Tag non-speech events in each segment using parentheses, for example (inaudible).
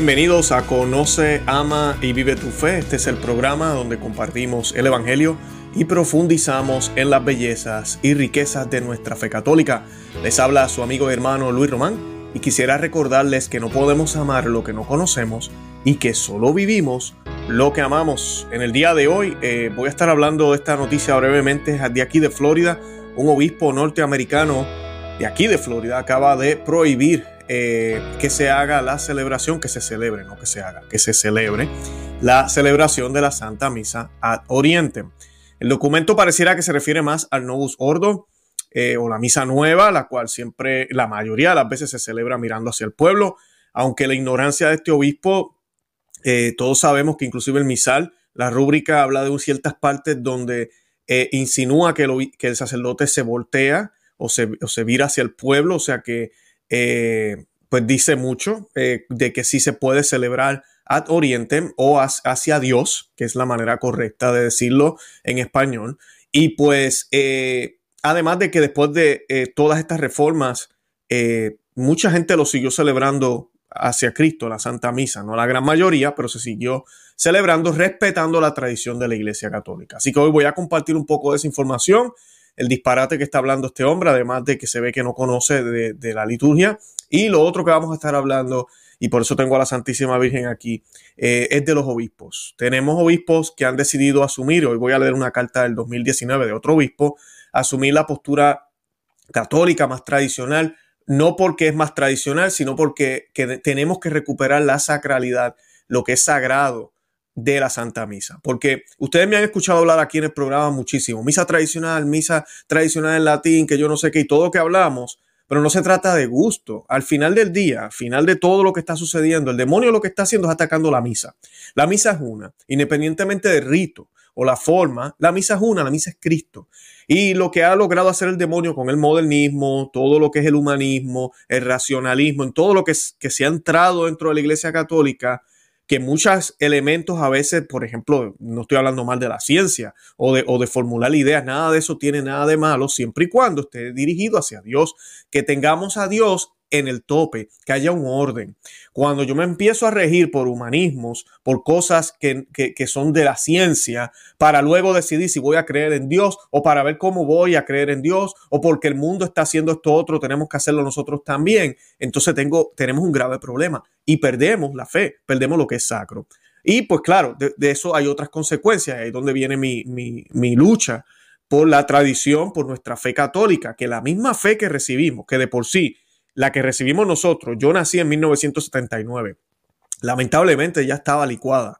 Bienvenidos a Conoce, Ama y Vive tu Fe. Este es el programa donde compartimos el Evangelio y profundizamos en las bellezas y riquezas de nuestra fe católica. Les habla su amigo y hermano Luis Román y quisiera recordarles que no podemos amar lo que no conocemos y que solo vivimos lo que amamos. En el día de hoy eh, voy a estar hablando de esta noticia brevemente de aquí de Florida. Un obispo norteamericano de aquí de Florida acaba de prohibir eh, que se haga la celebración, que se celebre, no que se haga, que se celebre la celebración de la Santa Misa ad Oriente. El documento pareciera que se refiere más al Novus Ordo eh, o la Misa Nueva, la cual siempre, la mayoría de las veces se celebra mirando hacia el pueblo, aunque la ignorancia de este obispo, eh, todos sabemos que inclusive el misal, la rúbrica habla de ciertas partes donde insinúa que, el sacerdote se voltea o se, vira hacia el pueblo, o sea que pues dice mucho eh, de que sí se puede celebrar ad orientem o hacia Dios, que es la manera correcta de decirlo en español. Y pues, eh, además de que después de todas estas reformas, mucha gente lo siguió celebrando hacia Cristo, la Santa Misa, no la gran mayoría, pero se siguió celebrando respetando la tradición de la Iglesia Católica. Así que hoy voy a compartir un poco de esa información el disparate que está hablando este hombre, además de que se ve que no conoce de, la liturgia. Y lo otro que vamos a estar hablando, y por eso tengo a la Santísima Virgen aquí, eh, es de los obispos. Tenemos obispos que han decidido asumir, hoy voy a leer una carta del 2019 de otro obispo, asumir la postura católica más tradicional, no porque es más tradicional, sino porque tenemos que recuperar la sacralidad, lo que es sagrado, de la Santa Misa. Porque ustedes me han escuchado hablar aquí en el programa muchísimo. Misa tradicional, misa tradicional en latín, que yo no sé qué, y todo lo que hablamos, pero no se trata de gusto. Al final del día, al final de todo lo que está sucediendo, el demonio lo que está haciendo es atacando la misa. La misa es una, independientemente del rito o la forma, la misa es una, la misa es Cristo. Y lo que ha logrado hacer el demonio con el modernismo, todo lo que es el humanismo, el racionalismo, en todo lo que, que se ha entrado dentro de la Iglesia Católica, que muchos elementos a veces, por ejemplo, no estoy hablando mal de la ciencia o de, formular ideas, nada de eso tiene nada de malo, siempre y cuando esté dirigido hacia Dios, que tengamos a Dios en el tope, que haya un orden. Cuando yo me empiezo a regir por humanismos, por cosas que, son de la ciencia, para luego decidir si voy a creer en Dios o para ver cómo voy a creer en Dios o porque el mundo está haciendo esto otro, tenemos que hacerlo nosotros también, entonces tengo, tenemos un grave problema y perdemos la fe, perdemos lo que es sacro. Y pues claro, de, eso hay otras consecuencias, ahí es donde viene mi, mi, mi lucha por la tradición, por nuestra fe católica, que la misma fe que recibimos, que de por sí la que recibimos nosotros, yo nací en 1979. Lamentablemente ya estaba licuada.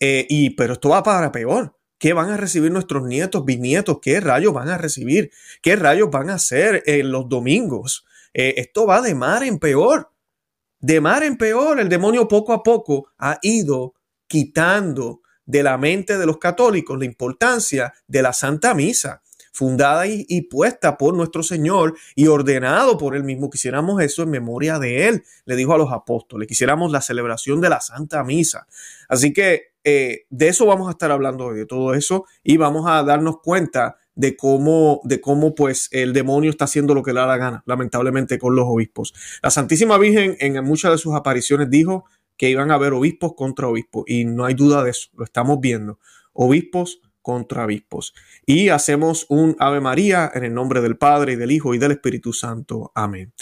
Eh, y, pero esto va para peor. ¿Qué van a recibir nuestros nietos, bisnietos? ¿Qué rayos van a recibir? ¿Qué rayos van a hacer en los domingos? Eh, esto va de mar en peor. De mar en peor. El demonio poco a poco ha ido quitando de la mente de los católicos la importancia de la Santa Misa fundada y, puesta por nuestro Señor y ordenado por Él mismo. Quisiéramos eso en memoria de Él, le dijo a los apóstoles. Quisiéramos la celebración de la Santa Misa. Así que eh, de eso vamos a estar hablando hoy, de todo eso, y vamos a darnos cuenta de cómo, de cómo pues el demonio está haciendo lo que le da la gana, lamentablemente con los obispos. La Santísima Virgen en muchas de sus apariciones dijo que iban a haber obispos contra obispos, y no hay duda de eso, lo estamos viendo. Obispos contra. Y hacemos un Ave María en el nombre del Padre y del Hijo y del Espíritu Santo. Amén.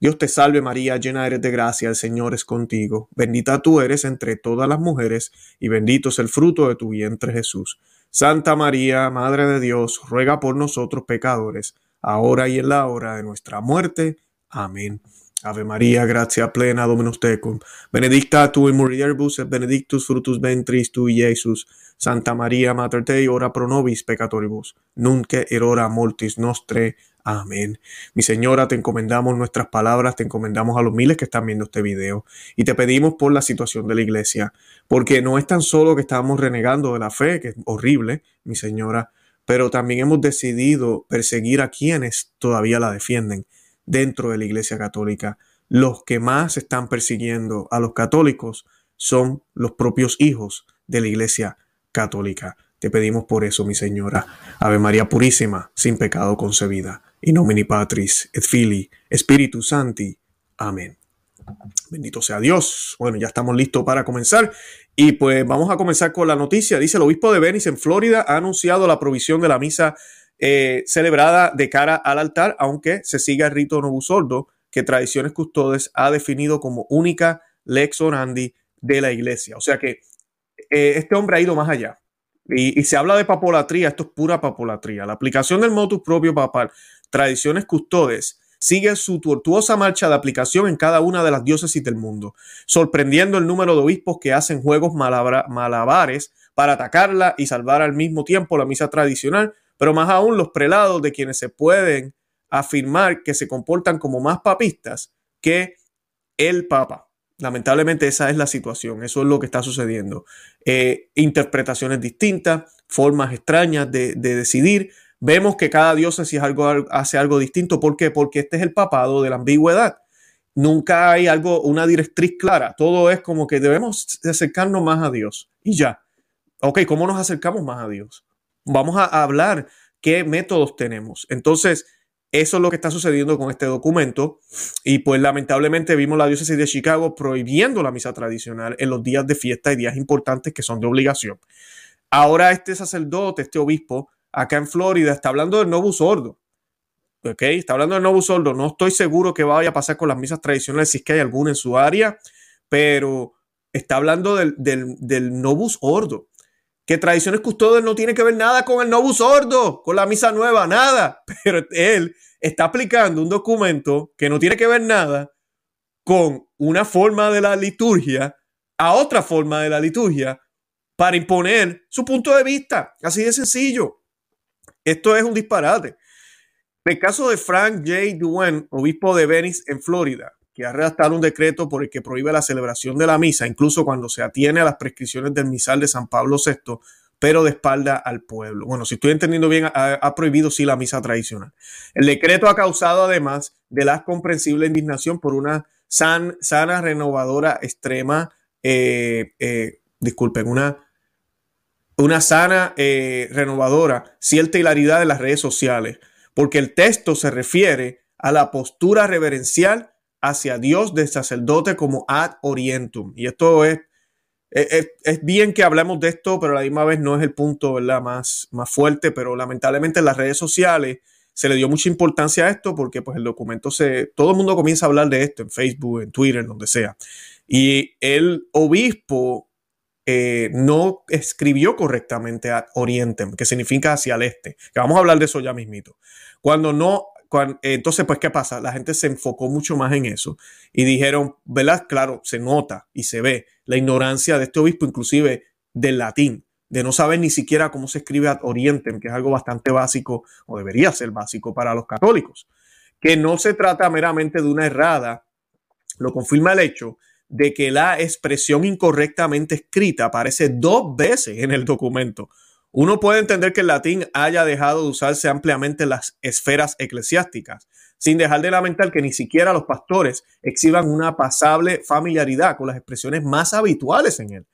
Dios te salve María, llena eres de gracia, el Señor es contigo. Bendita tú eres entre todas las mujeres, y bendito es el fruto de tu vientre Jesús. Santa María, Madre de Dios, ruega por nosotros pecadores, ahora y en la hora de nuestra muerte. Amén. Ave María, gracia plena, Dominus tecum. Benedicta tu in mulieribus et benedictus fructus ventris tui, Iesus. Santa María, Mater Dei, ora pro nobis peccatoribus, nunque erora mortis nostre. Amén. Mi Señora, te encomendamos nuestras palabras, te encomendamos a los miles que están viendo este video y te pedimos por la situación de la iglesia, porque no es tan solo que estamos renegando de la fe, que es horrible, mi Señora, pero también hemos decidido perseguir a quienes todavía la defienden dentro de la Iglesia Católica. Los que más están persiguiendo a los católicos son los propios hijos de la Iglesia Católica. Te pedimos por eso, mi Señora. Ave María Purísima, sin pecado concebida. In nomine Patris et Filii, Spiritus Santi. Amén. Bendito sea Dios. Bueno, ya estamos listos para comenzar. Y pues vamos a comenzar con la noticia. Dice el obispo de Venice en Florida ha anunciado la provisión de la misa eh, celebrada de cara al altar, aunque se siga el rito novusordo que Tradiciones Custodes ha definido como única lex orandi de la iglesia. O sea que eh, este hombre ha ido más allá. Y, y, se habla de papolatría, esto es pura papolatría. La aplicación del motus propio papal, Tradiciones Custodes, sigue su tortuosa marcha de aplicación en cada una de las diócesis del mundo, sorprendiendo el número de obispos que hacen juegos malabares para atacarla y salvar al mismo tiempo la misa tradicional, pero más aún los prelados de quienes se pueden afirmar que se comportan como más papistas que el Papa. Lamentablemente esa es la situación, eso es lo que está sucediendo. Eh, interpretaciones distintas, formas extrañas de, de decidir, Vemos que cada diócesis hace algo distinto. ¿Por qué? Porque este es el papado de la ambigüedad. Nunca hay algo, una directriz clara. Todo es como que debemos acercarnos más a Dios y ya. Ok, ¿cómo nos acercamos más a Dios? Vamos a hablar qué métodos tenemos. Entonces, eso es lo que está sucediendo con este documento. Y pues lamentablemente vimos la diócesis de Chicago prohibiendo la misa tradicional en los días de fiesta y días importantes que son de obligación. Ahora este sacerdote, este obispo, acá en Florida, está hablando del Novus Sordo. ¿Ok? Está hablando del Novus Sordo. No estoy seguro que vaya a pasar con las misas tradicionales, si es que hay alguna en su área, pero está hablando del, del, Novus Ordo. Que Tradiciones Custodias no tiene que ver nada con el Novus Ordo, con la misa nueva, nada. (laughs) Pero él está aplicando un documento que no tiene que ver nada con una forma de la liturgia a otra forma de la liturgia para imponer su punto de vista. Así de sencillo. Esto es un disparate. El caso de Frank J. Duen, obispo de Venice en Florida, que ha redactado un decreto por el que prohíbe la celebración de la misa, incluso cuando se atiene a las prescripciones del misal de San Pablo VI, pero de espalda al pueblo. Bueno, si estoy entendiendo bien, ha, prohibido sí la misa tradicional. El decreto ha causado además de la comprensible indignación por una sana renovadora extrema, eh, eh, disculpen, una una sana eh, renovadora, cierta hilaridad de las redes sociales, porque el texto se refiere a la postura reverencial hacia Dios del sacerdote como ad orientum. Y esto es, es, bien que hablemos de esto, pero a la misma vez no es el punto ¿verdad? Más, más fuerte, pero lamentablemente en las redes sociales se le dio mucha importancia a esto porque pues el documento se, todo el mundo comienza a hablar de esto en Facebook, en Twitter, en donde sea. Y el obispo eh, no escribió correctamente a Orientem, que significa hacia el este. Que vamos a hablar de eso ya mismito. Cuando no, entonces, pues, ¿qué pasa? La gente se enfocó mucho más en eso y dijeron, ¿verdad? Claro, se nota y se ve la ignorancia de este obispo, inclusive del latín, de no saber ni siquiera cómo se escribe ad orientem, que es algo bastante básico, o debería ser básico para los católicos. Que no se trata meramente de una errada, lo confirma el hecho de que la expresión incorrectamente escrita aparece dos veces en el documento. Uno puede entender que el latín haya dejado de usarse ampliamente en las esferas eclesiásticas, sin dejar de lamentar que ni siquiera los pastores exhiban una pasable familiaridad con las expresiones más habituales en él.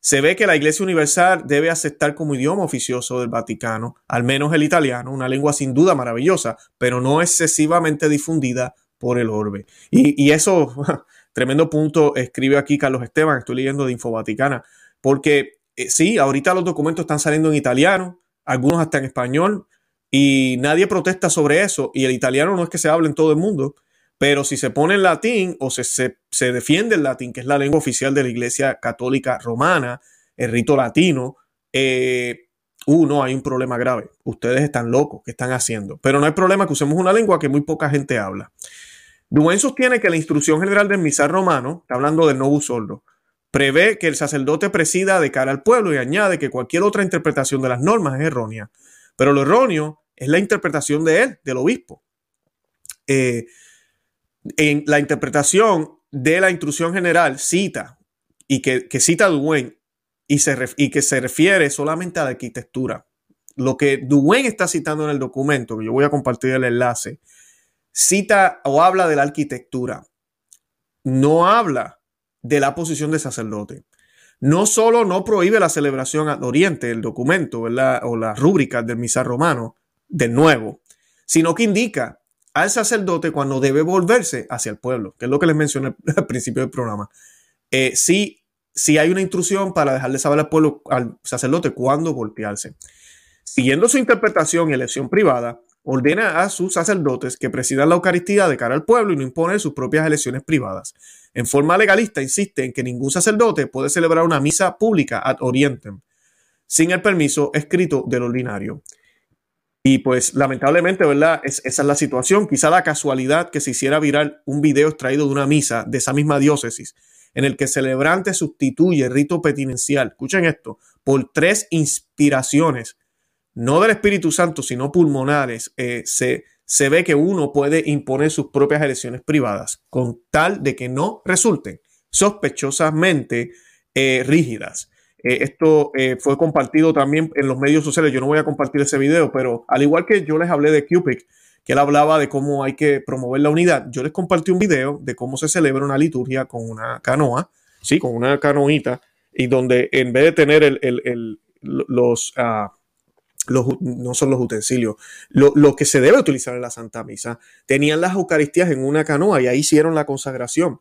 Se ve que la Iglesia Universal debe aceptar como idioma oficioso del Vaticano, al menos el italiano, una lengua sin duda maravillosa, pero no excesivamente difundida por el orbe. Y, y eso (laughs) Tremendo punto escribe aquí Carlos Esteban, estoy leyendo de Infovaticana, porque eh, sí, ahorita los documentos están saliendo en italiano, algunos hasta en español, y nadie protesta sobre eso, y el italiano no es que se hable en todo el mundo, pero si se pone en latín o se, se, defiende el latín, que es la lengua oficial de la Iglesia Católica Romana, el rito latino, eh, uh, no, hay un problema grave. Ustedes están locos, ¿qué están haciendo? Pero no hay problema que usemos una lengua que muy poca gente habla. Duen sostiene que la instrucción general del misal romano, está hablando del novus sordo, prevé que el sacerdote presida de cara al pueblo y añade que cualquier otra interpretación de las normas es errónea. Pero lo erróneo es la interpretación de él, del obispo. Eh, en la interpretación de la instrucción general cita, y que, cita Duen, y, y que se refiere solamente a la arquitectura. Lo que Duen está citando en el documento, que yo voy a compartir el enlace, cita o habla de la arquitectura, no habla de la posición de sacerdote. No solo no prohíbe la celebración al oriente, el documento o las rúbricas del misal romano, de nuevo, sino que indica al sacerdote cuando debe volverse hacia el pueblo, que es lo que les mencioné al (laughs) principio del programa. Eh, si, si hay una intrusión para dejarle saber al pueblo, al sacerdote, cuándo voltearse. Siguiendo su interpretación y elección privada, ordena a sus sacerdotes que presidan la Eucaristía de cara al pueblo y no impone sus propias elecciones privadas. En forma legalista, insiste en que ningún sacerdote puede celebrar una misa pública ad orientem sin el permiso escrito del ordinario. Y pues lamentablemente, ¿verdad? esa es la situación. Quizá la casualidad que se hiciera viral un video extraído de una misa de esa misma diócesis, en el que el celebrante sustituye el rito petinencial, escuchen esto, por tres inspiraciones, no del Espíritu Santo, sino pulmonares, eh, se, se ve que uno puede imponer sus propias elecciones privadas, con tal de que no resulten sospechosamente eh, rígidas. Eh, esto eh, fue compartido también en los medios sociales. Yo no voy a compartir ese video, pero al igual que yo les hablé de Cupid, que él hablaba de cómo hay que promover la unidad, yo les compartí un video de cómo se celebra una liturgia con una canoa, sí, con una canoita, y donde en vez de tener el, los, ah, no son los utensilios, lo, lo, que se debe utilizar en la Santa Misa, tenían las Eucaristías en una canoa y ahí hicieron la consagración.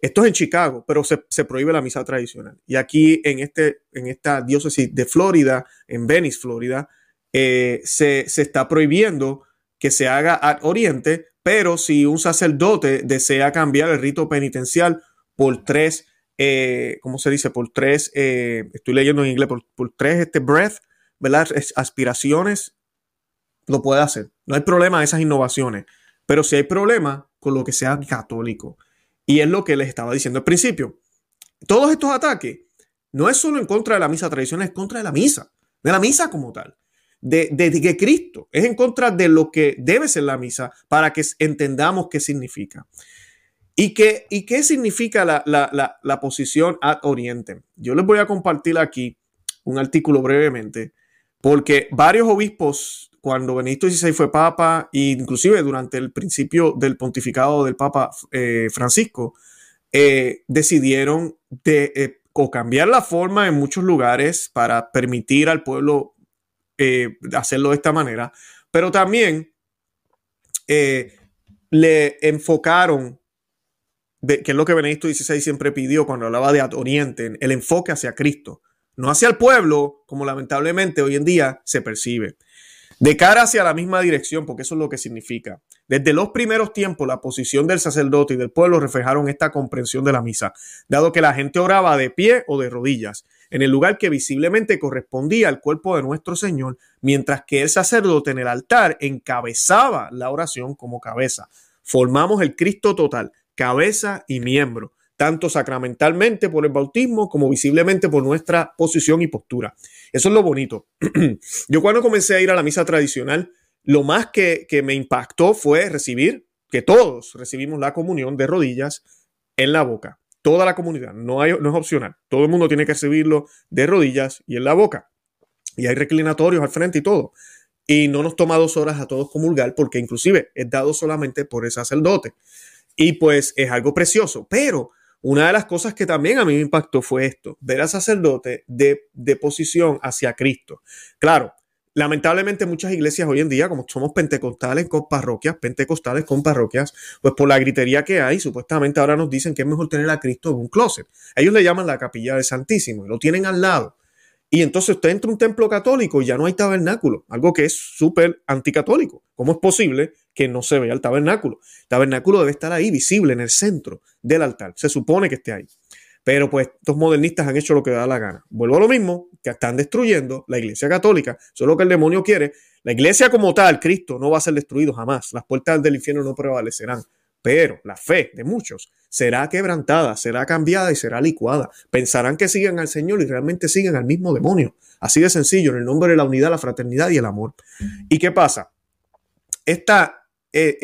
Esto es en Chicago, pero se, prohíbe la misa tradicional. Y aquí en, este, en esta diócesis de Florida, en Venice, Florida, eh, se, está prohibiendo que se haga al oriente, pero si un sacerdote desea cambiar el rito penitencial por tres, eh, ¿cómo se dice? Por tres, eh, estoy leyendo en inglés, por, por tres este breath, ¿verdad? Aspiraciones, lo puede hacer. No hay problema en esas innovaciones, pero si hay problema con lo que sea católico. Y es lo que les estaba diciendo al principio. Todos estos ataques no es solo en contra de la misa tradicional, es contra de la misa, de la misa como tal, de, de, Cristo, es en contra de lo que debe ser la misa para que entendamos qué significa. ¿Y qué, y qué significa la, la, la, posición ad oriente? Yo les voy a compartir aquí un artículo brevemente, porque varios obispos cuando Benito XVI fue papa, e inclusive durante el principio del pontificado del papa eh, Francisco, eh, decidieron de, eh, o cambiar la forma en muchos lugares para permitir al pueblo hacerlo de esta manera, pero también le enfocaron, que es lo que Benedicto XVI siempre pidió cuando hablaba de Oriente, el enfoque hacia Cristo, no hacia el pueblo, como lamentablemente hoy en día se percibe de cara hacia la misma dirección, porque eso es lo que significa. Desde los primeros tiempos, la posición del sacerdote y del pueblo reflejaron esta comprensión de la misa, dado que la gente oraba de pie o de rodillas, en el lugar que visiblemente correspondía al cuerpo de nuestro Señor, mientras que el sacerdote en el altar encabezaba la oración como cabeza. Formamos el Cristo total, cabeza y miembro tanto sacramentalmente por el bautismo como visiblemente por nuestra posición y postura. Eso es lo bonito. (clears throat) Yo cuando comencé a ir a la misa tradicional, lo más que, me impactó fue recibir, que todos recibimos la comunión de rodillas en la boca. Toda la comunidad, no, hay, no es opcional. Todo el mundo tiene que recibirlo de rodillas y en la boca. Y hay reclinatorios al frente y todo. Y no nos toma dos horas a todos comulgar porque inclusive es dado solamente por el sacerdote. Y pues es algo precioso. Pero una de las cosas que también a mí me impactó fue esto, ver al sacerdote de, de posición hacia Cristo. Claro, lamentablemente muchas iglesias hoy en día, como somos pentecostales con parroquias, pentecostales con parroquias, pues por la gritería que hay, supuestamente ahora nos dicen que es mejor tener a Cristo en un closet. Ellos le llaman la capilla del Santísimo, lo tienen al lado. Y entonces usted entra a un templo católico y ya no hay tabernáculo, algo que es súper anticatólico. ¿Cómo es posible que no se vea el tabernáculo? El tabernáculo debe estar ahí, visible, en el centro del altar. Se supone que esté ahí. Pero pues estos modernistas han hecho lo que da la gana. Vuelvo a lo mismo, que están destruyendo la iglesia católica. Eso es lo que el demonio quiere. La iglesia como tal, Cristo, no va a ser destruido jamás. Las puertas del infierno no prevalecerán. Pero la fe de muchos será quebrantada, será cambiada y será licuada. Pensarán que siguen al Señor y realmente siguen al mismo demonio. Así de sencillo, en el nombre de la unidad, la fraternidad y el amor. ¿Y qué pasa? Esta, eh,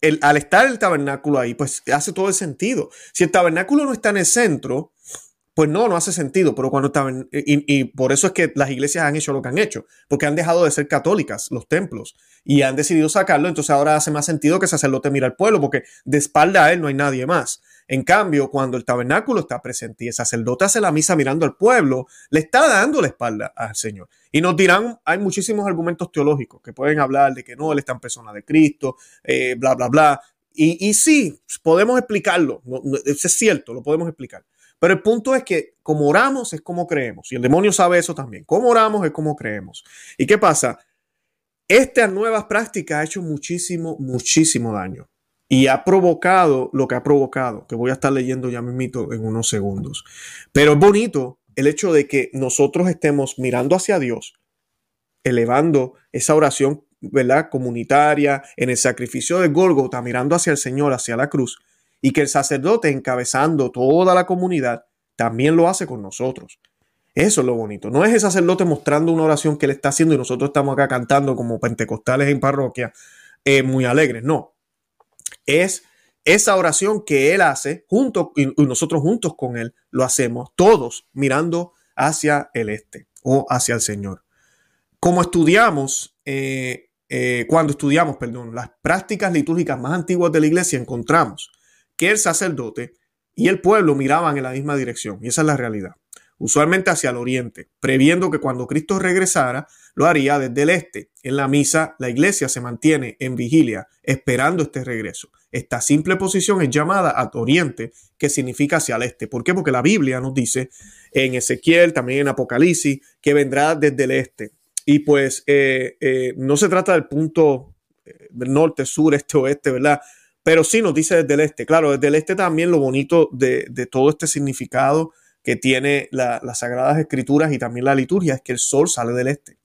eh, al estar el tabernáculo ahí, pues hace todo el sentido. Si el tabernáculo no está en el centro, pues no, no hace sentido, pero cuando estaban, y, por eso es que las iglesias han hecho lo que han hecho, porque han dejado de ser católicas los templos y han decidido sacarlo, entonces ahora hace más sentido que el sacerdote mira al pueblo, porque de espalda a él no hay nadie más. En cambio, cuando el tabernáculo está presente y el sacerdote hace la misa mirando al pueblo, le está dando la espalda al Señor. Y nos dirán, hay muchísimos argumentos teológicos que pueden hablar de que no, él está en persona de Cristo, eh, bla, bla, bla. Y, sí, podemos explicarlo, es cierto, lo podemos explicar. Pero el punto es que como oramos es como creemos. Y el demonio sabe eso también. Como oramos es como creemos. ¿Y qué pasa? Estas nuevas prácticas ha hecho muchísimo, muchísimo daño. Y ha provocado lo que ha provocado, que voy a estar leyendo ya mismito en unos segundos. Pero es bonito el hecho de que nosotros estemos mirando hacia Dios, elevando esa oración, ¿verdad? Comunitaria, en el sacrificio de Gólgota, mirando hacia el Señor, hacia la cruz, y que el sacerdote encabezando toda la comunidad también lo hace con nosotros. Eso es lo bonito. No es el sacerdote mostrando una oración que él está haciendo y nosotros estamos acá cantando como pentecostales en parroquia, eh, muy alegres. No. Es esa oración que él hace junto y nosotros juntos con él lo hacemos todos mirando hacia el este o hacia el Señor. Como estudiamos, eh, eh, cuando estudiamos, perdón, las prácticas litúrgicas más antiguas de la iglesia, encontramos que el sacerdote y el pueblo miraban en la misma dirección. Y esa es la realidad. Usualmente hacia el oriente, previendo que cuando Cristo regresara, lo haría desde el este. En la misa, la iglesia se mantiene en vigilia, esperando este regreso. Esta simple posición es llamada al oriente, que significa hacia el este. ¿Por qué? Porque la Biblia nos dice en Ezequiel, también en Apocalipsis, que vendrá desde el este. Y pues eh, eh, no se trata del punto eh, norte, sur, este, oeste, ¿verdad? Pero sí nos dice desde el este. Claro, desde el este también lo bonito de, todo este significado que tiene las Sagradas Escrituras y también la liturgia es que el sol sale del este.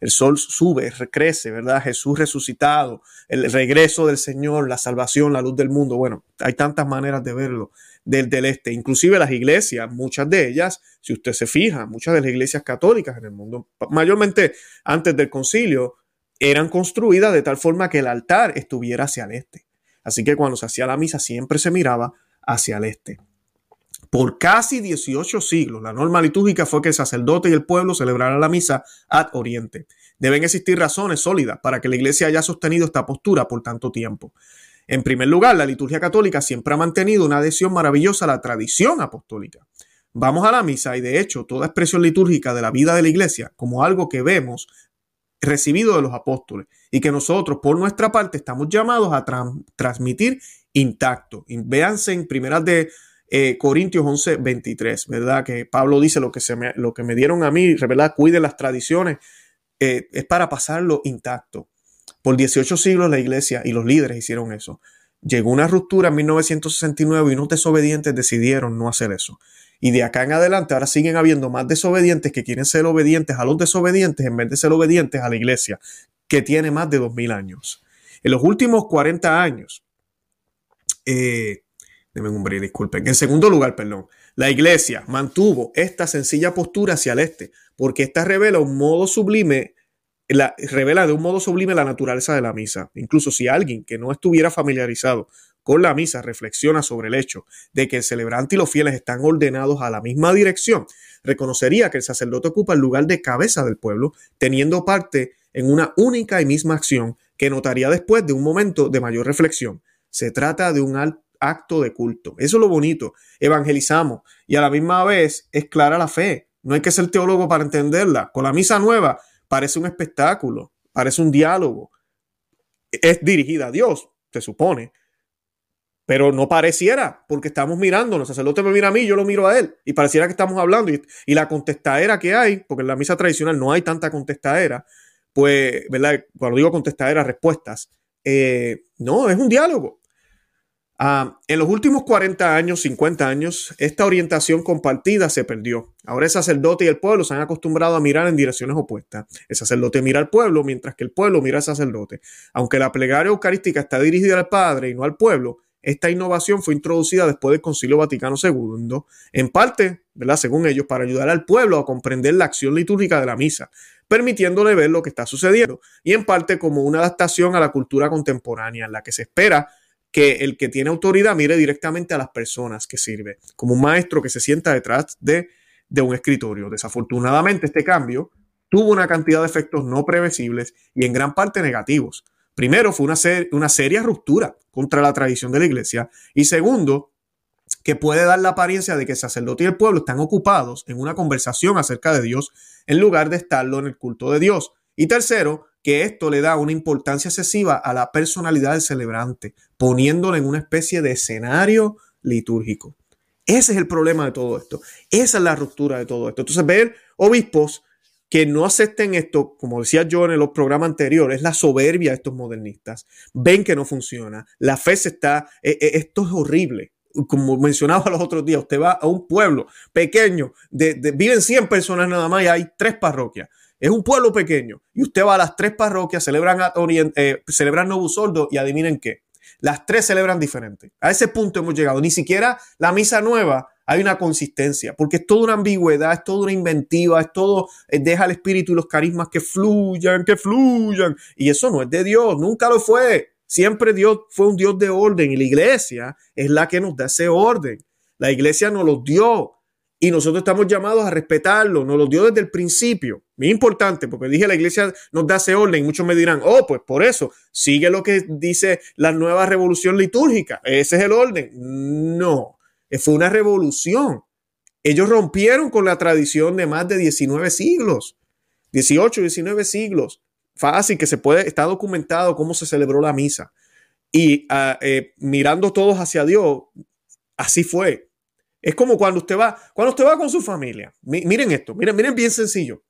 El sol sube, crece, ¿verdad? Jesús resucitado, el regreso del Señor, la salvación, la luz del mundo. Bueno, hay tantas maneras de verlo del, del este. Inclusive las iglesias, muchas de ellas, si usted se fija, muchas de las iglesias católicas en el mundo, mayormente antes del concilio, eran construidas de tal forma que el altar estuviera hacia el este. Así que cuando se hacía la misa siempre se miraba hacia el este. Por casi 18 siglos, la norma litúrgica fue que el sacerdote y el pueblo celebraran la misa ad oriente. Deben existir razones sólidas para que la iglesia haya sostenido esta postura por tanto tiempo. En primer lugar, la liturgia católica siempre ha mantenido una adhesión maravillosa a la tradición apostólica. Vamos a la misa y de hecho toda expresión litúrgica de la vida de la iglesia como algo que vemos recibido de los apóstoles y que nosotros por nuestra parte estamos llamados a transmitir intacto. véanse en primeras de eh, Corintios 11, 23, ¿verdad? Que Pablo dice lo que, se me, lo que me dieron a mí, ¿verdad? Cuiden las tradiciones, eh, es para pasarlo intacto. Por 18 siglos la iglesia y los líderes hicieron eso. Llegó una ruptura en 1969 y unos desobedientes decidieron no hacer eso. Y de acá en adelante ahora siguen habiendo más desobedientes que quieren ser obedientes a los desobedientes en vez de ser obedientes a la iglesia, que tiene más de 2000 años. En los últimos 40 años, eh, un disculpen. En segundo lugar, perdón, la iglesia mantuvo esta sencilla postura hacia el este, porque esta revela un modo sublime, la, revela de un modo sublime la naturaleza de la misa. Incluso si alguien que no estuviera familiarizado con la misa reflexiona sobre el hecho de que el celebrante y los fieles están ordenados a la misma dirección, reconocería que el sacerdote ocupa el lugar de cabeza del pueblo, teniendo parte en una única y misma acción que notaría después de un momento de mayor reflexión. Se trata de un acto de culto. Eso es lo bonito. Evangelizamos y a la misma vez es clara la fe. No hay que ser teólogo para entenderla. Con la misa nueva parece un espectáculo, parece un diálogo. Es dirigida a Dios, se supone, pero no pareciera, porque estamos mirándonos. El sacerdote me mira a mí, yo lo miro a él, y pareciera que estamos hablando. Y, la contestadera que hay, porque en la misa tradicional no hay tanta contestadera, pues, ¿verdad? Cuando digo contestadera, respuestas, eh, no, es un diálogo. Ah, en los últimos 40 años, 50 años, esta orientación compartida se perdió. Ahora el sacerdote y el pueblo se han acostumbrado a mirar en direcciones opuestas. El sacerdote mira al pueblo, mientras que el pueblo mira al sacerdote. Aunque la plegaria eucarística está dirigida al Padre y no al pueblo, esta innovación fue introducida después del Concilio Vaticano II, en parte, ¿verdad? según ellos, para ayudar al pueblo a comprender la acción litúrgica de la misa, permitiéndole ver lo que está sucediendo, y en parte como una adaptación a la cultura contemporánea, en la que se espera que el que tiene autoridad mire directamente a las personas que sirve, como un maestro que se sienta detrás de, de un escritorio. Desafortunadamente, este cambio tuvo una cantidad de efectos no previsibles y en gran parte negativos. Primero, fue una, una seria ruptura contra la tradición de la iglesia. Y segundo, que puede dar la apariencia de que el sacerdote y el pueblo están ocupados en una conversación acerca de Dios en lugar de estarlo en el culto de Dios. Y tercero, que esto le da una importancia excesiva a la personalidad del celebrante, poniéndolo en una especie de escenario litúrgico. Ese es el problema de todo esto. Esa es la ruptura de todo esto. Entonces, ver obispos que no acepten esto, como decía yo en los programas anteriores, es la soberbia de estos modernistas. Ven que no funciona. La fe se está, eh, eh, esto es horrible. Como mencionaba los otros días, usted va a un pueblo pequeño, de, viven 100 personas nada más y hay tres parroquias. Es un pueblo pequeño y usted va a las tres parroquias, celebran, eh, celebran Sordo y adivinen qué. Las tres celebran diferente. A ese punto hemos llegado. Ni siquiera la misa nueva hay una consistencia, porque es toda una ambigüedad, es toda una inventiva, es todo, eh, deja el espíritu y los carismas que fluyan, que fluyan. Y eso no es de Dios, nunca lo fue. Siempre Dios fue un Dios de orden y la iglesia es la que nos da ese orden. La iglesia nos lo dio y nosotros estamos llamados a respetarlo, nos lo dio desde el principio. Muy importante, porque dije la iglesia nos da ese orden. Muchos me dirán, oh, pues por eso, sigue lo que dice la nueva revolución litúrgica. Ese es el orden. No, fue una revolución. Ellos rompieron con la tradición de más de 19 siglos, 18, 19 siglos. Fácil que se puede, está documentado cómo se celebró la misa. Y ah, eh, mirando todos hacia Dios, así fue. Es como cuando usted va, cuando usted va con su familia. miren esto, miren, miren bien sencillo.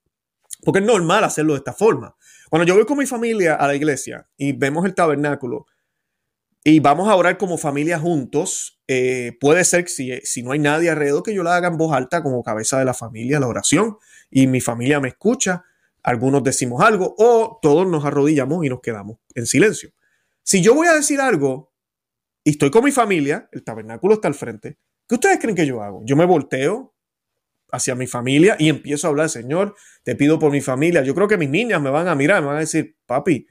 Porque es normal hacerlo de esta forma. Cuando yo voy con mi familia a la iglesia y vemos el tabernáculo y vamos a orar como familia juntos, eh, puede ser que si, si no hay nadie alrededor que yo la haga en voz alta como cabeza de la familia, la oración, y mi familia me escucha, algunos decimos algo o todos nos arrodillamos y nos quedamos en silencio. Si yo voy a decir algo y estoy con mi familia, el tabernáculo está al frente, ¿Qué ustedes creen que yo hago? Yo me volteo hacia mi familia y empiezo a hablar, Señor, te pido por mi familia. Yo creo que mis niñas me van a mirar, me van a decir, papi,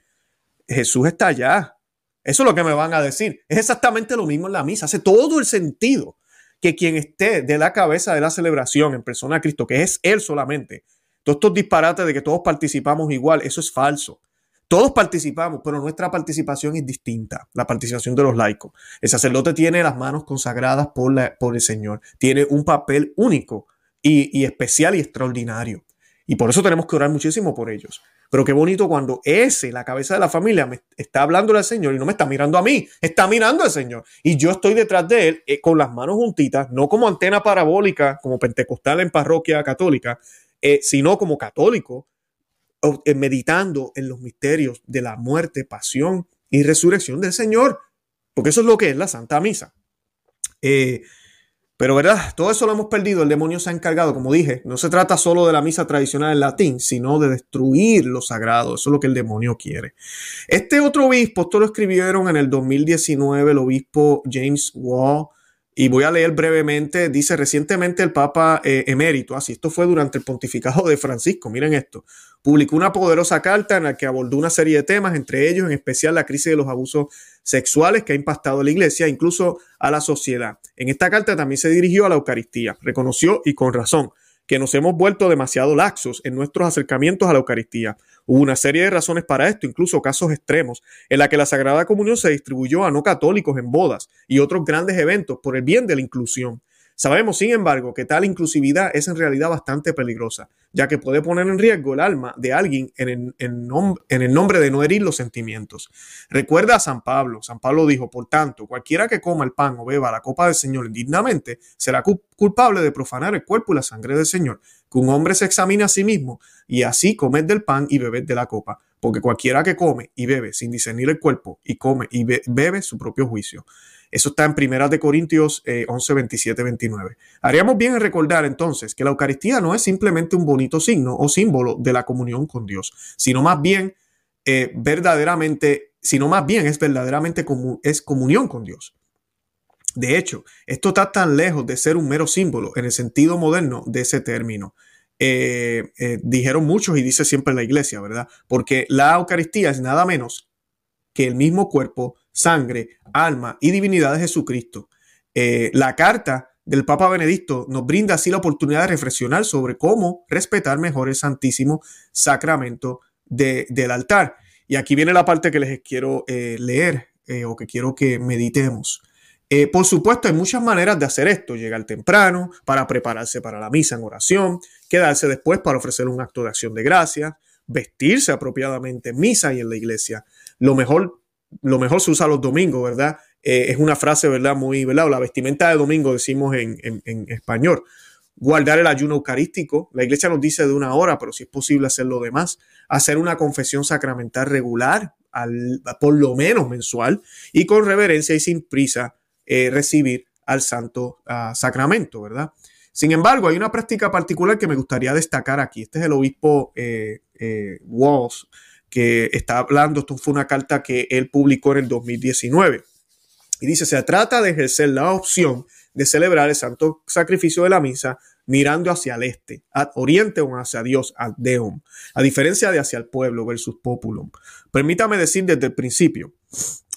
Jesús está allá. Eso es lo que me van a decir. Es exactamente lo mismo en la misa. Hace todo el sentido que quien esté de la cabeza de la celebración en persona a Cristo, que es Él solamente, todos estos disparates de que todos participamos igual, eso es falso. Todos participamos, pero nuestra participación es distinta, la participación de los laicos. El sacerdote tiene las manos consagradas por, por el Señor, tiene un papel único y, especial y extraordinario. Y por eso tenemos que orar muchísimo por ellos. Pero qué bonito cuando ese, la cabeza de la familia, está hablando al Señor y no me está mirando a mí, está mirando al Señor. Y yo estoy detrás de él eh, con las manos juntitas, no como antena parabólica, como pentecostal en parroquia católica, eh, sino como católico, eh, meditando en los misterios de la muerte, pasión y resurrección del Señor, porque eso es lo que es la Santa Misa. Eh, pero verdad, todo eso lo hemos perdido, el demonio se ha encargado, como dije, no se trata solo de la misa tradicional en latín, sino de destruir lo sagrado, eso es lo que el demonio quiere. Este otro obispo, esto lo escribieron en el 2019, el obispo James Wall, y voy a leer brevemente, dice recientemente el Papa eh, emérito, así esto fue durante el pontificado de Francisco, miren esto, publicó una poderosa carta en la que abordó una serie de temas, entre ellos en especial la crisis de los abusos sexuales que ha impactado a la iglesia, incluso a la sociedad. En esta carta también se dirigió a la Eucaristía, reconoció y con razón que nos hemos vuelto demasiado laxos en nuestros acercamientos a la Eucaristía. Hubo una serie de razones para esto, incluso casos extremos, en la que la Sagrada Comunión se distribuyó a no católicos en bodas y otros grandes eventos por el bien de la inclusión. Sabemos, sin embargo, que tal inclusividad es en realidad bastante peligrosa, ya que puede poner en riesgo el alma de alguien en el, nombre de no herir los sentimientos. Recuerda a San Pablo. San Pablo dijo, por tanto, cualquiera que coma el pan o beba la copa del Señor indignamente será culpable de profanar el cuerpo y la sangre del Señor. Que un hombre se examine a sí mismo y así comed del pan y bebed de la copa, porque cualquiera que come y bebe sin discernir el cuerpo y come y bebe su propio juicio. Eso está en Primera de Corintios 11, 27, 29. Haríamos bien en recordar entonces que la Eucaristía no es simplemente un bonito signo o símbolo de la comunión con Dios, sino más bien eh, verdaderamente, sino más bien es verdaderamente es comunión con Dios. De hecho, esto está tan lejos de ser un mero símbolo en el sentido moderno de ese término. Eh, eh, dijeron muchos y dice siempre la iglesia, ¿verdad? Porque la Eucaristía es nada menos que el mismo cuerpo sangre, alma y divinidad de Jesucristo. Eh, la carta del Papa Benedicto nos brinda así la oportunidad de reflexionar sobre cómo respetar mejor el santísimo sacramento del altar. Y aquí viene la parte que les quiero leer o que quiero que meditemos. Eh, por supuesto, hay muchas maneras de hacer esto. Llegar temprano para prepararse para la misa en oración, quedarse después para ofrecer un acto de acción de gracia, vestirse apropiadamente en misa y en la iglesia. Lo mejor, lo mejor se usa los domingos, ¿verdad? Eh, es una frase, ¿verdad? Muy, ¿verdad? la vestimenta de domingo decimos en, español. Guardar el ayuno eucarístico. La iglesia nos dice de una hora, pero si es posible hacer lo demás. Hacer una confesión sacramental regular, al, por lo menos mensual, y con reverencia y sin prisa eh, recibir al santo ah, sacramento, ¿verdad? Sin embargo, hay una práctica particular que me gustaría destacar aquí. Este es el obispo eh, eh, Walls que está hablando. Esto fue una carta que él publicó en el 2019. Y dice, se trata de ejercer la opción de celebrar el santo sacrificio de la misa mirando hacia el este, ad oriente o hacia Dios, ad Deum, a diferencia de hacia el pueblo versus populum. Permítame decir desde el principio,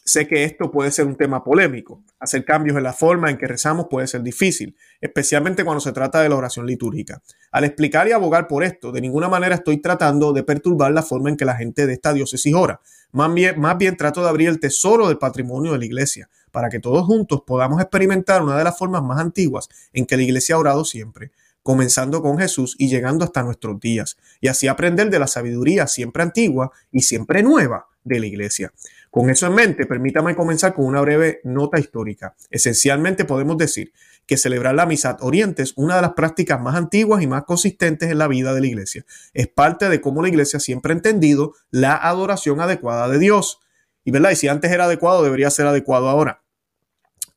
Sé que esto puede ser un tema polémico. Hacer cambios en la forma en que rezamos puede ser difícil, especialmente cuando se trata de la oración litúrgica. Al explicar y abogar por esto, de ninguna manera estoy tratando de perturbar la forma en que la gente de esta diócesis ora. Más bien, más bien trato de abrir el tesoro del patrimonio de la iglesia, para que todos juntos podamos experimentar una de las formas más antiguas en que la iglesia ha orado siempre, comenzando con Jesús y llegando hasta nuestros días, y así aprender de la sabiduría siempre antigua y siempre nueva de la iglesia. Con eso en mente, permítame comenzar con una breve nota histórica. Esencialmente podemos decir que celebrar la misa oriente es una de las prácticas más antiguas y más consistentes en la vida de la iglesia. Es parte de cómo la iglesia siempre ha entendido la adoración adecuada de Dios. Y, ¿verdad? y si antes era adecuado, debería ser adecuado ahora.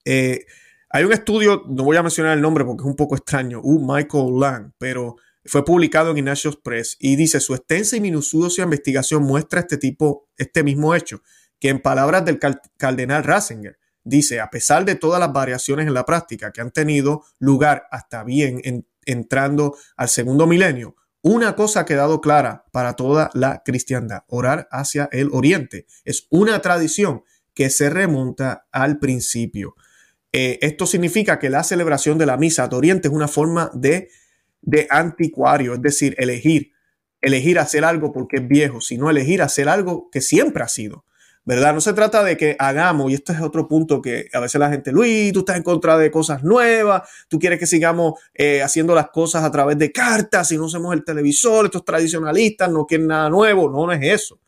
Eh, hay un estudio, no voy a mencionar el nombre porque es un poco extraño, uh, Michael Lang, pero fue publicado en Ignatius Press y dice su extensa y minuciosa investigación muestra este tipo, este mismo hecho que en palabras del cardenal Ratzinger, dice, a pesar de todas las variaciones en la práctica que han tenido lugar hasta bien entrando al segundo milenio, una cosa ha quedado clara para toda la cristiandad, orar hacia el oriente. Es una tradición que se remonta al principio. Eh, esto significa que la celebración de la misa de oriente es una forma de, de anticuario, es decir, elegir, elegir hacer algo porque es viejo, sino elegir hacer algo que siempre ha sido. ¿verdad? No se trata de que hagamos, y este es otro punto que a veces la gente, Luis, tú estás en contra de cosas nuevas, tú quieres que sigamos eh, haciendo las cosas a través de cartas y no usemos el televisor, estos tradicionalistas no quieren nada nuevo, no, no es eso.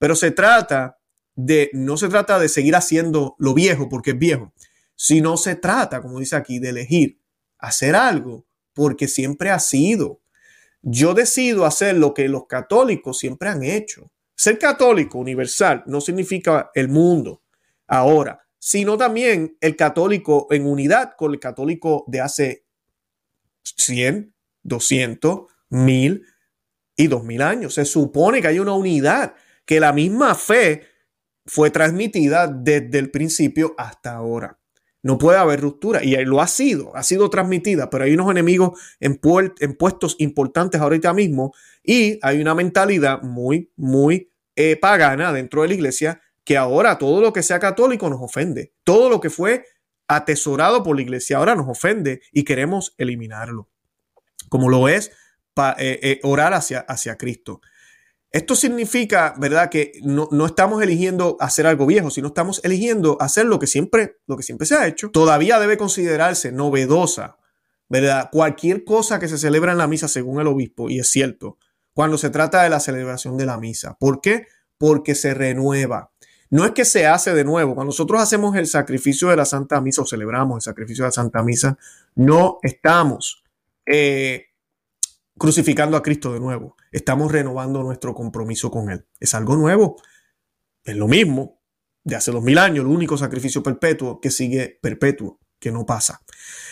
Pero se trata de, no se trata de seguir haciendo lo viejo porque es viejo, sino se trata, como dice aquí, de elegir hacer algo porque siempre ha sido. Yo decido hacer lo que los católicos siempre han hecho. Ser católico universal no significa el mundo ahora, sino también el católico en unidad con el católico de hace 100, 200, 1000 y 2000 años. Se supone que hay una unidad, que la misma fe fue transmitida desde el principio hasta ahora. No puede haber ruptura y lo ha sido, ha sido transmitida, pero hay unos enemigos en, puestos importantes ahorita mismo y hay una mentalidad muy, muy eh, pagana dentro de la iglesia que ahora todo lo que sea católico nos ofende. Todo lo que fue atesorado por la iglesia ahora nos ofende y queremos eliminarlo. Como lo es eh, eh, orar hacia, hacia Cristo. Esto significa, ¿verdad?, que no, no, estamos eligiendo hacer algo viejo, sino estamos eligiendo hacer lo que siempre, lo que siempre se ha hecho. Todavía debe considerarse novedosa, ¿verdad? Cualquier cosa que se celebra en la misa según el obispo, y es cierto, cuando se trata de la celebración de la misa. ¿Por qué? Porque se renueva. No es que se hace de nuevo. Cuando nosotros hacemos el sacrificio de la Santa Misa o celebramos el sacrificio de la Santa Misa, no estamos eh, crucificando a Cristo de nuevo. Estamos renovando nuestro compromiso con Él. Es algo nuevo. Es lo mismo de hace dos mil años, el único sacrificio perpetuo que sigue perpetuo que no pasa.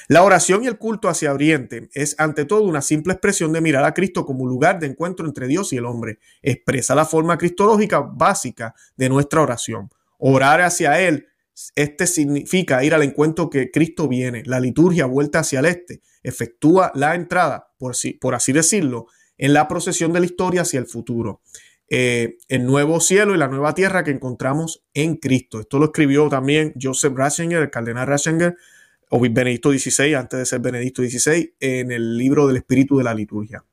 La oración y el culto hacia Oriente es ante todo una simple expresión de mirar a Cristo como lugar de encuentro entre Dios y el hombre. Expresa la forma cristológica básica de nuestra oración. Orar hacia Él, este significa ir al encuentro que Cristo viene. La liturgia vuelta hacia el este efectúa la entrada, por, por así decirlo, en la procesión de la historia hacia el futuro. Eh, el nuevo cielo y la nueva tierra que encontramos en Cristo. Esto lo escribió también Joseph Ratzinger, el cardenal Ratzinger, o Benedicto XVI, antes de ser Benedicto XVI, en el libro del Espíritu de la Liturgia.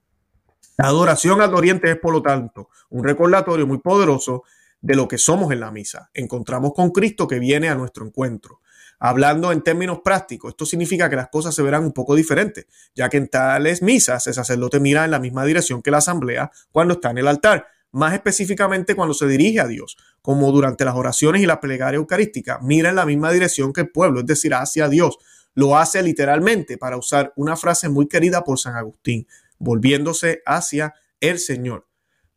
La adoración al Oriente es, por lo tanto, un recordatorio muy poderoso de lo que somos en la misa. Encontramos con Cristo que viene a nuestro encuentro. Hablando en términos prácticos, esto significa que las cosas se verán un poco diferentes, ya que en tales misas el sacerdote mira en la misma dirección que la asamblea cuando está en el altar, más específicamente cuando se dirige a Dios, como durante las oraciones y la plegaria eucarística, mira en la misma dirección que el pueblo, es decir, hacia Dios. Lo hace literalmente para usar una frase muy querida por San Agustín, volviéndose hacia el Señor,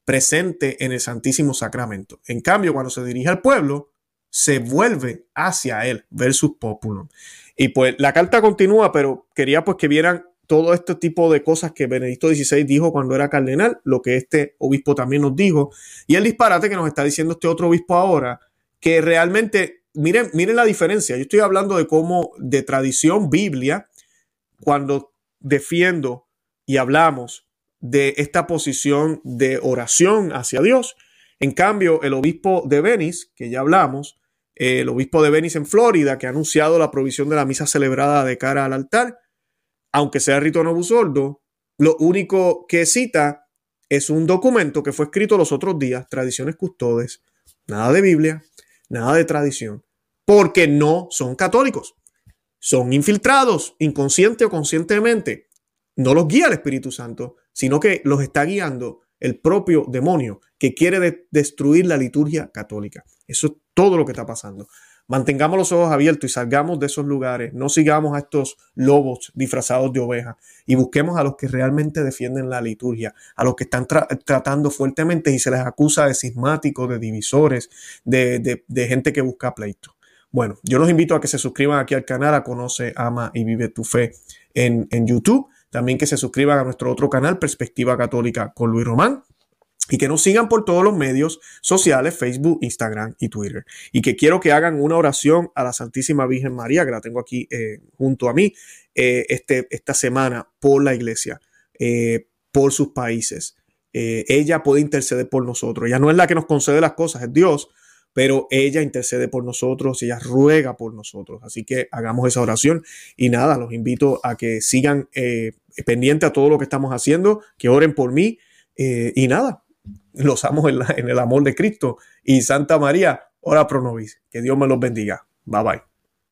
presente en el Santísimo Sacramento. En cambio, cuando se dirige al pueblo, se vuelve hacia él versus populum. Y pues la carta continúa, pero quería pues que vieran todo este tipo de cosas que Benedicto XVI dijo cuando era cardenal, lo que este obispo también nos dijo, y el disparate que nos está diciendo este otro obispo ahora, que realmente, miren, miren la diferencia, yo estoy hablando de cómo de tradición Biblia, cuando defiendo y hablamos de esta posición de oración hacia Dios, en cambio, el obispo de Venice, que ya hablamos, el obispo de Venice en Florida, que ha anunciado la provisión de la misa celebrada de cara al altar, aunque sea rito no sordo, lo único que cita es un documento que fue escrito los otros días, Tradiciones Custodes, nada de Biblia, nada de tradición, porque no son católicos, son infiltrados, inconsciente o conscientemente. No los guía el Espíritu Santo, sino que los está guiando el propio demonio que quiere destruir la liturgia católica. Eso es todo lo que está pasando. Mantengamos los ojos abiertos y salgamos de esos lugares. No sigamos a estos lobos disfrazados de ovejas y busquemos a los que realmente defienden la liturgia, a los que están tratando fuertemente y se les acusa de sismáticos, de divisores, de, gente que busca pleito. Bueno, yo los invito a que se suscriban aquí al canal, a Conoce, Ama y Vive tu Fe en YouTube. También que se suscriban a nuestro otro canal, Perspectiva Católica con Luis Román. Y que nos sigan por todos los medios sociales, Facebook, Instagram y Twitter. Y que quiero que hagan una oración a la Santísima Virgen María, que la tengo aquí eh, junto a mí, eh, este, esta semana por la iglesia, eh, por sus países. ella puede interceder por nosotros. Ella no es la que nos concede las cosas, es Dios, pero ella intercede por nosotros, ella ruega por nosotros. Así que hagamos esa oración y nada, los invito a que sigan pendientes a todo lo que estamos haciendo, que oren por mí y nada, los amo en, en el amor de Cristo y Santa María, ora pro nobis. Que Dios me los bendiga. Bye bye.